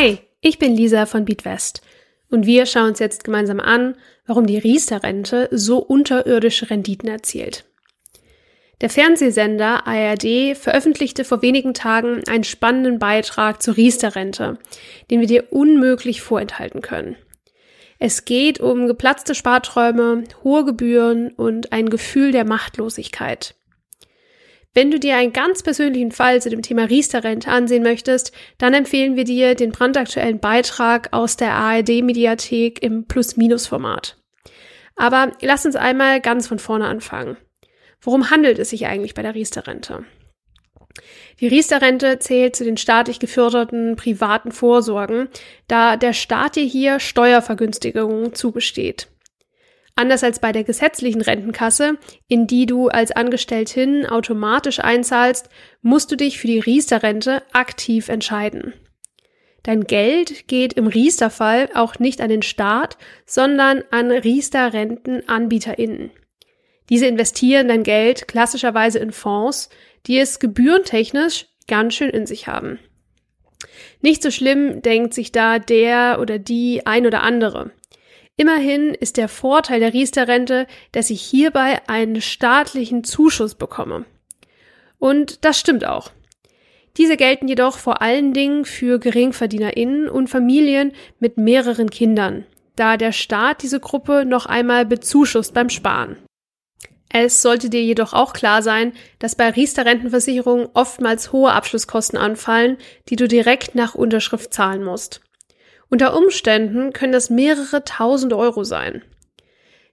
Hi, ich bin Lisa von Beatwest und wir schauen uns jetzt gemeinsam an, warum die Riester-Rente so unterirdische Renditen erzielt. Der Fernsehsender ARD veröffentlichte vor wenigen Tagen einen spannenden Beitrag zur Riester-Rente, den wir dir unmöglich vorenthalten können. Es geht um geplatzte Sparträume, hohe Gebühren und ein Gefühl der Machtlosigkeit. Wenn du dir einen ganz persönlichen Fall zu dem Thema Riester-Rente ansehen möchtest, dann empfehlen wir dir den brandaktuellen Beitrag aus der ARD-Mediathek im Plus-Minus-Format. Aber lass uns einmal ganz von vorne anfangen. Worum handelt es sich eigentlich bei der Riester-Rente? Die Riester-Rente zählt zu den staatlich geförderten privaten Vorsorgen, da der Staat dir hier Steuervergünstigungen zugesteht. Anders als bei der gesetzlichen Rentenkasse, in die du als Angestelltin automatisch einzahlst, musst du dich für die Riester-Rente aktiv entscheiden. Dein Geld geht im Riester-Fall auch nicht an den Staat, sondern an Riester-RentenanbieterInnen. Diese investieren dein Geld klassischerweise in Fonds, die es gebührentechnisch ganz schön in sich haben. Nicht so schlimm denkt sich da der oder die ein oder andere. Immerhin ist der Vorteil der Riester-Rente, dass ich hierbei einen staatlichen Zuschuss bekomme. Und das stimmt auch. Diese gelten jedoch vor allen Dingen für GeringverdienerInnen und Familien mit mehreren Kindern, da der Staat diese Gruppe noch einmal bezuschusst beim Sparen. Es sollte dir jedoch auch klar sein, dass bei Riester-Rentenversicherungen oftmals hohe Abschlusskosten anfallen, die du direkt nach Unterschrift zahlen musst. Unter Umständen können das mehrere tausend Euro sein.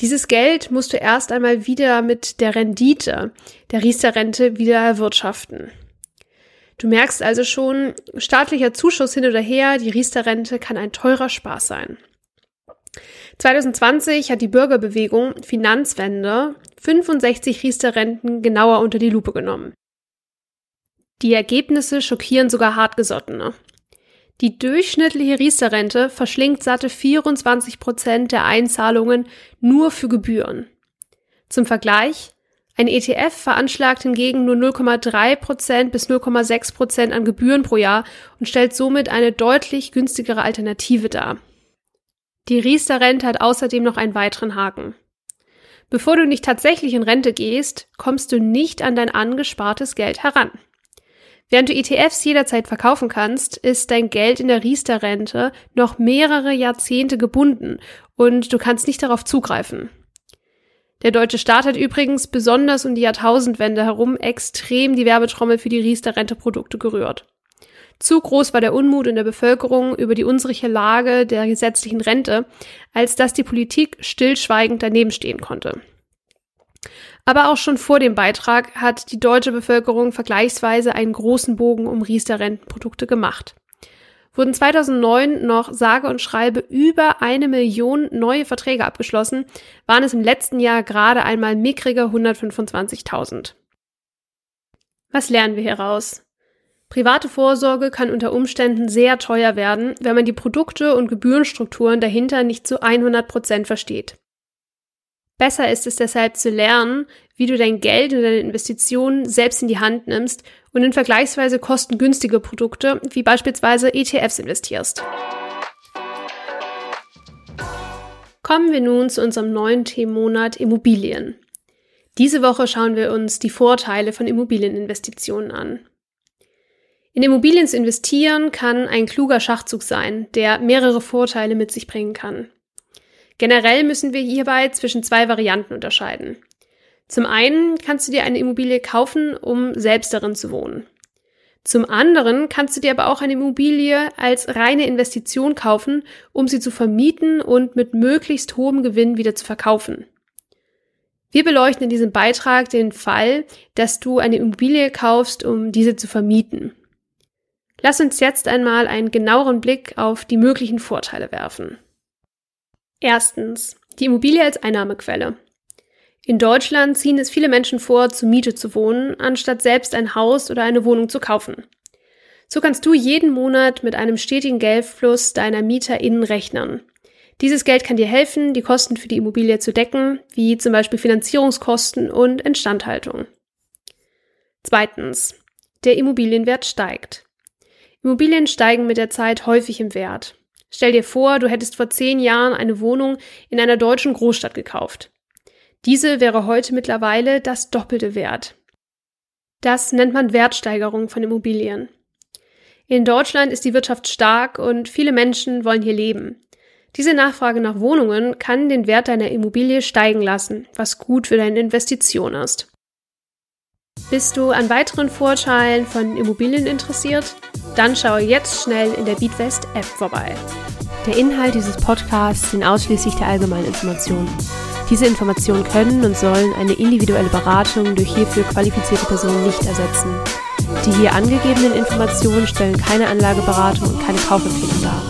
Dieses Geld musst du erst einmal wieder mit der Rendite der Riester-Rente wieder erwirtschaften. Du merkst also schon, staatlicher Zuschuss hin oder her, die Riester-Rente kann ein teurer Spaß sein. 2020 hat die Bürgerbewegung Finanzwende 65 Riester-Renten genauer unter die Lupe genommen. Die Ergebnisse schockieren sogar Hartgesottene. Die durchschnittliche Riester-Rente verschlingt satte 24 Prozent der Einzahlungen nur für Gebühren. Zum Vergleich, ein ETF veranschlagt hingegen nur 0,3 Prozent bis 0,6 Prozent an Gebühren pro Jahr und stellt somit eine deutlich günstigere Alternative dar. Die Riester-Rente hat außerdem noch einen weiteren Haken. Bevor du nicht tatsächlich in Rente gehst, kommst du nicht an dein angespartes Geld heran. Während du ETFs jederzeit verkaufen kannst, ist dein Geld in der Riester-Rente noch mehrere Jahrzehnte gebunden und du kannst nicht darauf zugreifen. Der deutsche Staat hat übrigens besonders um die Jahrtausendwende herum extrem die Werbetrommel für die Riester-Rente-Produkte gerührt. Zu groß war der Unmut in der Bevölkerung über die unsichere Lage der gesetzlichen Rente, als dass die Politik stillschweigend daneben stehen konnte. Aber auch schon vor dem Beitrag hat die deutsche Bevölkerung vergleichsweise einen großen Bogen um Riester-Rentenprodukte gemacht. Wurden 2009 noch sage und schreibe über eine Million neue Verträge abgeschlossen, waren es im letzten Jahr gerade einmal mickrige 125.000. Was lernen wir hieraus? Private Vorsorge kann unter Umständen sehr teuer werden, wenn man die Produkte und Gebührenstrukturen dahinter nicht zu 100 Prozent versteht. Besser ist es deshalb zu lernen, wie du dein Geld und deine Investitionen selbst in die Hand nimmst und in vergleichsweise kostengünstige Produkte wie beispielsweise ETFs investierst. Kommen wir nun zu unserem neuen Themenmonat Immobilien. Diese Woche schauen wir uns die Vorteile von Immobilieninvestitionen an. In Immobilien zu investieren kann ein kluger Schachzug sein, der mehrere Vorteile mit sich bringen kann. Generell müssen wir hierbei zwischen zwei Varianten unterscheiden. Zum einen kannst du dir eine Immobilie kaufen, um selbst darin zu wohnen. Zum anderen kannst du dir aber auch eine Immobilie als reine Investition kaufen, um sie zu vermieten und mit möglichst hohem Gewinn wieder zu verkaufen. Wir beleuchten in diesem Beitrag den Fall, dass du eine Immobilie kaufst, um diese zu vermieten. Lass uns jetzt einmal einen genaueren Blick auf die möglichen Vorteile werfen. Erstens. Die Immobilie als Einnahmequelle. In Deutschland ziehen es viele Menschen vor, zur Miete zu wohnen, anstatt selbst ein Haus oder eine Wohnung zu kaufen. So kannst du jeden Monat mit einem stetigen Geldfluss deiner MieterInnen rechnen. Dieses Geld kann dir helfen, die Kosten für die Immobilie zu decken, wie zum Beispiel Finanzierungskosten und Instandhaltung. Zweitens. Der Immobilienwert steigt. Immobilien steigen mit der Zeit häufig im Wert. Stell dir vor, du hättest vor zehn Jahren eine Wohnung in einer deutschen Großstadt gekauft. Diese wäre heute mittlerweile das doppelte Wert. Das nennt man Wertsteigerung von Immobilien. In Deutschland ist die Wirtschaft stark und viele Menschen wollen hier leben. Diese Nachfrage nach Wohnungen kann den Wert deiner Immobilie steigen lassen, was gut für deine Investition ist. Bist du an weiteren Vorteilen von Immobilien interessiert? Dann schaue jetzt schnell in der Beatwest App vorbei. Der Inhalt dieses Podcasts sind ausschließlich der allgemeinen Informationen. Diese Informationen können und sollen eine individuelle Beratung durch hierfür qualifizierte Personen nicht ersetzen. Die hier angegebenen Informationen stellen keine Anlageberatung und keine Kaufempfehlung dar.